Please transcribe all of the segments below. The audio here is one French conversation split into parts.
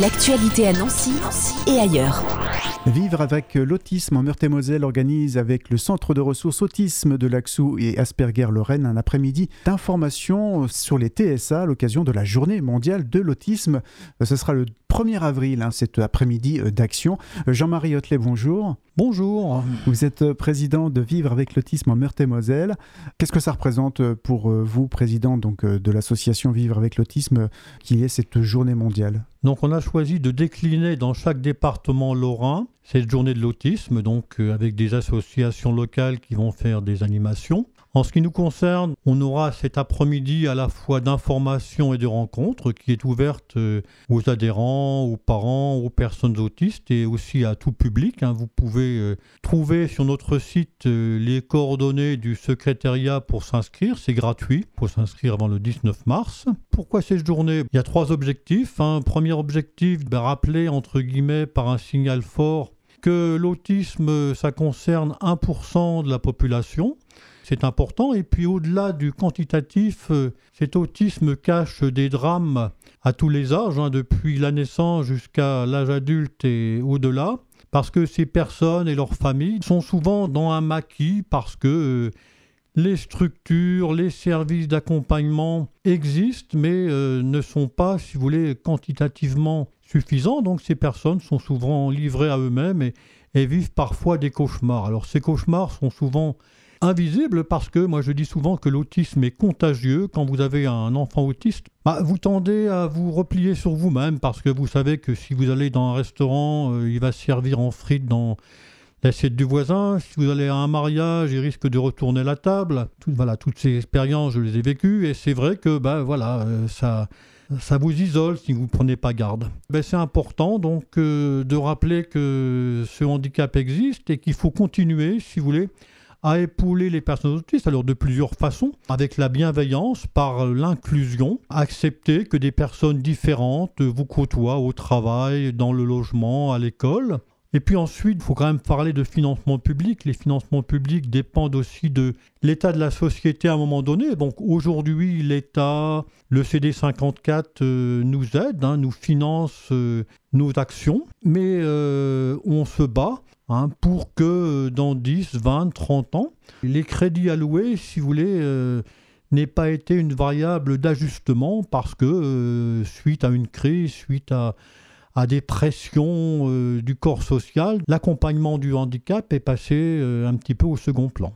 L'actualité à Nancy, et ailleurs. Vivre avec l'autisme en Meurthe-et-Moselle organise avec le Centre de ressources autisme de l'Axou et Asperger-Lorraine un après-midi d'information sur les TSA à l'occasion de la journée mondiale de l'autisme. Ce sera le 1er avril, hein, cet après-midi d'action. Jean-Marie Hotelet, bonjour. Bonjour. Vous êtes président de Vivre avec l'autisme en Meurthe-et-Moselle. Qu'est-ce que ça représente pour vous, président donc, de l'association Vivre avec l'autisme, qu'il y ait cette journée mondiale? Donc on a choisi de décliner dans chaque département lorrain cette journée de l'autisme, donc euh, avec des associations locales qui vont faire des animations. En ce qui nous concerne, on aura cet après-midi à la fois d'information et de rencontres qui est ouverte euh, aux adhérents, aux parents, aux personnes autistes et aussi à tout public. Hein. Vous pouvez euh, trouver sur notre site euh, les coordonnées du secrétariat pour s'inscrire. C'est gratuit pour s'inscrire avant le 19 mars. Pourquoi cette journée? Il y a trois objectifs. Un premier objectif, ben, rappeler entre guillemets par un signal fort que l'autisme, ça concerne 1% de la population c'est important. Et puis au-delà du quantitatif, euh, cet autisme cache des drames à tous les âges, hein, depuis la naissance jusqu'à l'âge adulte et au-delà, parce que ces personnes et leurs familles sont souvent dans un maquis, parce que euh, les structures, les services d'accompagnement existent, mais euh, ne sont pas, si vous voulez, quantitativement suffisants. Donc ces personnes sont souvent livrées à eux-mêmes et, vivent parfois des cauchemars. Alors ces cauchemars sont souvent invisible parce que moi je dis souvent que l'autisme est contagieux. Quand vous avez un enfant autiste, bah, vous tendez à vous replier sur vous-même parce que vous savez que si vous allez dans un restaurant, euh, il va servir en frites dans l'assiette du voisin. Si vous allez à un mariage, il risque de retourner la table. voilà, toutes ces expériences, je les ai vécues et c'est vrai que bah, voilà, euh, ça ça vous isole si vous ne prenez pas garde. Ben, c'est important donc euh, de rappeler que ce handicap existe et qu'il faut continuer, si vous voulez, à épauler les personnes autistes, alors de plusieurs façons, avec la bienveillance, par l'inclusion, accepter que des personnes différentes vous côtoient au travail, dans le logement, à l'école. Et puis ensuite, il faut quand même parler de financement public. Les financements publics dépendent aussi de l'état de la société à un moment donné. Donc aujourd'hui, l'État, le CD54 euh, nous aide, hein, nous finance euh, nos actions, mais euh, on se bat Hein, pour que dans 10, 20, 30 ans, les crédits alloués, si vous voulez, n'aient pas été une variable d'ajustement parce que suite à une crise, suite à, à des pressions du corps social, l'accompagnement du handicap est passé un petit peu au second plan.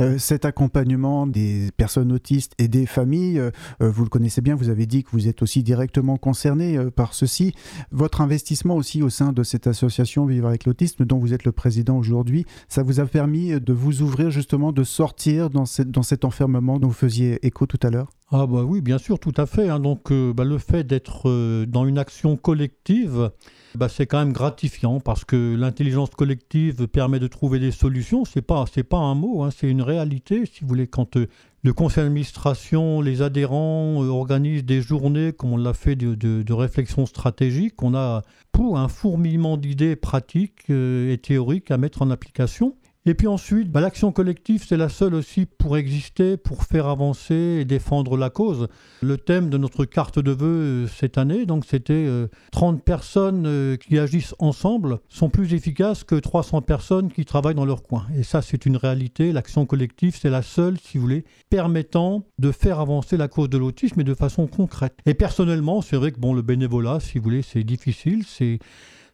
Euh, cet accompagnement des personnes autistes et des familles, euh, euh, vous le connaissez bien, vous avez dit que vous êtes aussi directement concerné par ceci. Votre investissement aussi au sein de cette association Vivre avec l'autisme, dont vous êtes le président aujourd'hui, ça vous a permis de vous ouvrir justement, de sortir dans cet enfermement dont vous faisiez écho tout à l'heure? Ah bah oui, bien sûr, tout à fait. Hein. Donc bah, le fait d'être dans une action collective, bah, c'est quand même gratifiant parce que l'intelligence collective permet de trouver des solutions. C'est pas pas un mot, hein, c'est une réalité. Si vous voulez, quand euh, le conseil d'administration, les adhérents euh, organisent des journées, comme on l'a fait de, réflexion stratégique, on a pour un fourmillement d'idées pratiques euh, et théoriques à mettre en application. Et puis ensuite, bah, l'action collective, c'est la seule aussi pour exister, pour faire avancer et défendre la cause. Le thème de notre carte de vœux euh, cette année, donc c'était 30 euh, personnes euh, qui agissent ensemble sont plus efficaces que 300 personnes qui travaillent dans leur coin. Et ça, c'est une réalité. L'action collective, c'est la seule, si vous voulez, permettant de faire avancer la cause de l'autisme et de façon concrète. Et personnellement, c'est vrai que bon, le bénévolat, si vous voulez, c'est difficile, c'est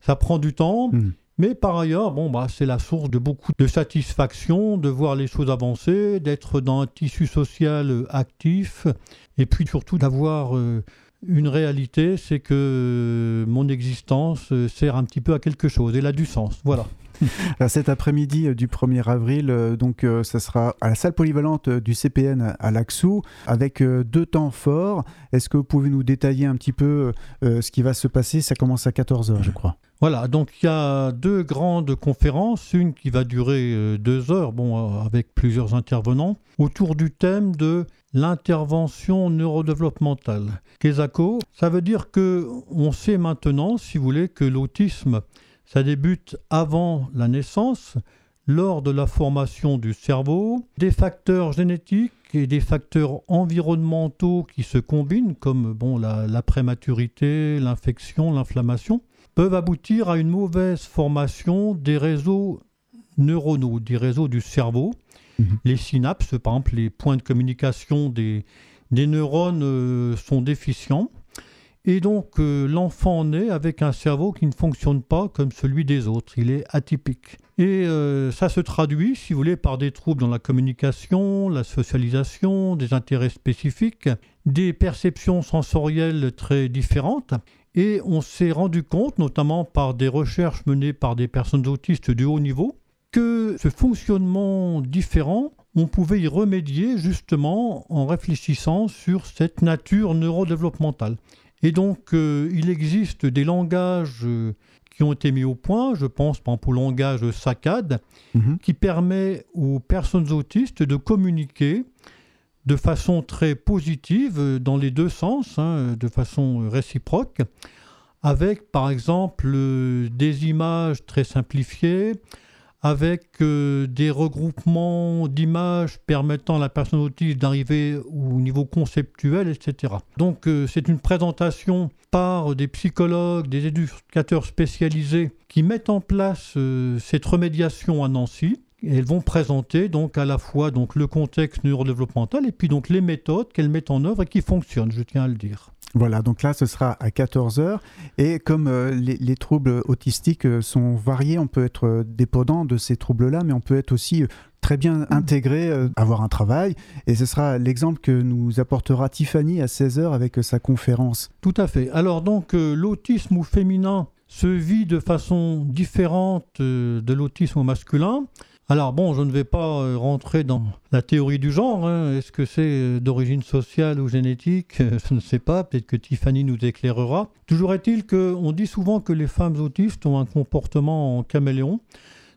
ça prend du temps. Mmh. Mais par ailleurs, bon, bah, c'est la source de beaucoup de satisfaction de voir les choses avancer, d'être dans un tissu social euh, actif, et puis surtout d'avoir euh, une réalité, c'est que euh, mon existence sert un petit peu à quelque chose, elle a du sens. Voilà. cet après-midi du 1er avril, donc ça sera à la salle polyvalente du CPN à Laxou avec deux temps forts. Est-ce que vous pouvez nous détailler un petit peu ce qui va se passer? Ça commence à 14h, je crois. Voilà, donc il y a deux grandes conférences, une qui va durer euh, deux heures, bon, euh, avec plusieurs intervenants, autour du thème de l'intervention neurodéveloppementale. KESACO, ça veut dire que on sait maintenant, si vous voulez, que l'autisme, ça débute avant la naissance. lors de la formation du cerveau, des facteurs génétiques et des facteurs environnementaux qui se combinent, comme bon, la, prématurité, l'infection, l'inflammation, peuvent aboutir à une mauvaise formation des réseaux neuronaux, des réseaux du cerveau. Mhm. Les synapses, par exemple, les points de communication des, des neurones euh, sont déficients. Et donc euh, l'enfant naît avec un cerveau qui ne fonctionne pas comme celui des autres, il est atypique. Et euh, ça se traduit, si vous voulez, par des troubles dans la communication, la socialisation, des intérêts spécifiques, des perceptions sensorielles très différentes. Et on s'est rendu compte, notamment par des recherches menées par des personnes autistes de haut niveau, que ce fonctionnement différent, on pouvait y remédier justement en réfléchissant sur cette nature neurodéveloppementale. Et donc, euh, il existe des langages euh, qui ont été mis au point, je pense par exemple au langage SACAD, mhm. qui permet aux personnes autistes de communiquer de façon très positive euh, dans les deux sens, hein, de façon réciproque, avec par exemple des images très simplifiées, avec euh, des regroupements d'images permettant à la personne autiste d'arriver au niveau conceptuel, etc. Donc euh, c'est une présentation par des psychologues, des éducateurs spécialisés qui mettent en place euh, cette remédiation à Nancy. elles vont présenter donc à la fois donc le contexte neurodéveloppemental et puis donc les méthodes qu'elles mettent en œuvre et qui fonctionnent, je tiens à le dire. Voilà, donc là, ce sera à 14h. Et comme euh, les, troubles autistiques euh, sont variés, on peut être euh, dépendant de ces troubles-là, mais on peut être aussi très bien mm. intégré, avoir un travail. Et ce sera l'exemple que nous apportera Tiffany à 16h avec sa conférence. Tout à fait. Alors donc, l'autisme féminin se vit de façon différente de l'autisme masculin. Alors bon, je ne vais pas euh, rentrer dans la théorie du genre. Hein. Est-ce que c'est euh, d'origine sociale ou génétique? Je ne sais pas. Peut-être que Tiffany nous éclairera. Toujours est-il qu'on dit souvent que les femmes autistes ont un comportement en caméléon.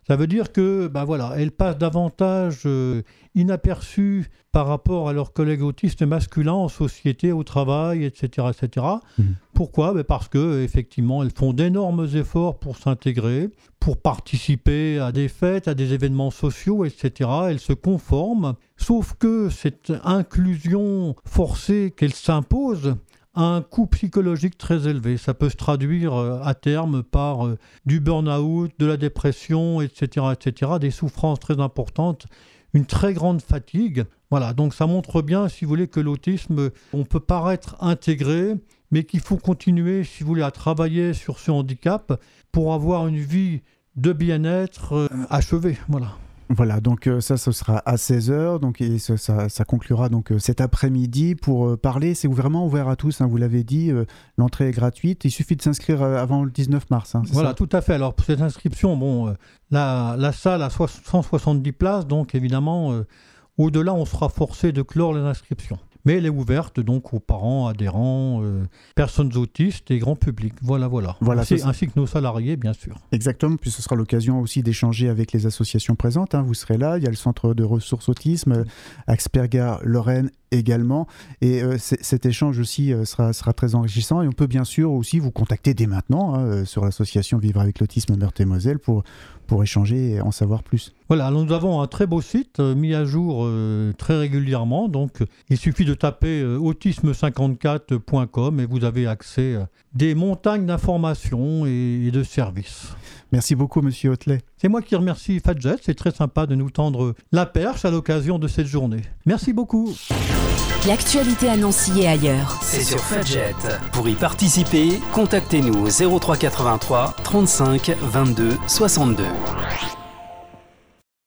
Ça veut dire que, ben voilà, elles passent davantage euh, inaperçues par rapport à leurs collègues autistes masculins en société, au travail, etc., etc. Mhm. Pourquoi? Ben Parce que effectivement, elles font d'énormes efforts pour s'intégrer, pour participer à des fêtes, à des événements sociaux, etc. Elles se conforment. Sauf que cette inclusion forcée qu'elles s'imposent un coût psychologique très élevé. Ça peut se traduire euh, à terme par euh, du burn-out, de la dépression, etc., etc., des souffrances très importantes, une très grande fatigue. Voilà, donc ça montre bien, si vous voulez, que l'autisme, on peut paraître intégré, mais qu'il faut continuer, si vous voulez, à travailler sur ce handicap pour avoir une vie de bien-être euh, achevée. Voilà. Voilà, donc euh, ça, ce sera à 16h, donc et ça, conclura donc euh, cet après-midi pour euh, parler. C'est vraiment ouvert à tous, hein, vous l'avez dit, l'entrée est gratuite. Il suffit de s'inscrire avant le 19 mars. Hein, voilà, tout à fait. Alors pour cette inscription, bon, la, la, salle a 170 places, donc évidemment, au-delà, on sera forcé de clore les inscriptions mais elle est ouverte donc aux parents, adhérents, euh, personnes autistes et grand public. Voilà, voilà. voilà ainsi, ainsi, que nos salariés, bien sûr. Exactement, puis ce sera l'occasion aussi d'échanger avec les associations présentes. Hein. Vous serez là, il y a le Centre de ressources autisme, Axperga Lorraine également. Et euh, cet échange aussi euh, sera, sera, très enrichissant. Et on peut bien sûr aussi vous contacter dès maintenant hein, sur l'association Vivre avec l'autisme Meurthe-et-Moselle pour, pour échanger et en savoir plus. Voilà, nous avons un très beau site euh, mis à jour euh, très régulièrement. Donc, il suffit de taper euh, autisme54.com et vous avez accès à des montagnes d'informations et, de services. Merci beaucoup, monsieur Hotelet. C'est moi qui remercie Fadjet. C'est très sympa de nous tendre la perche à l'occasion de cette journée. Merci beaucoup. L'actualité annoncée ailleurs. C'est sur Fadjet. Pour y participer, contactez-nous au 0383 35 22 62.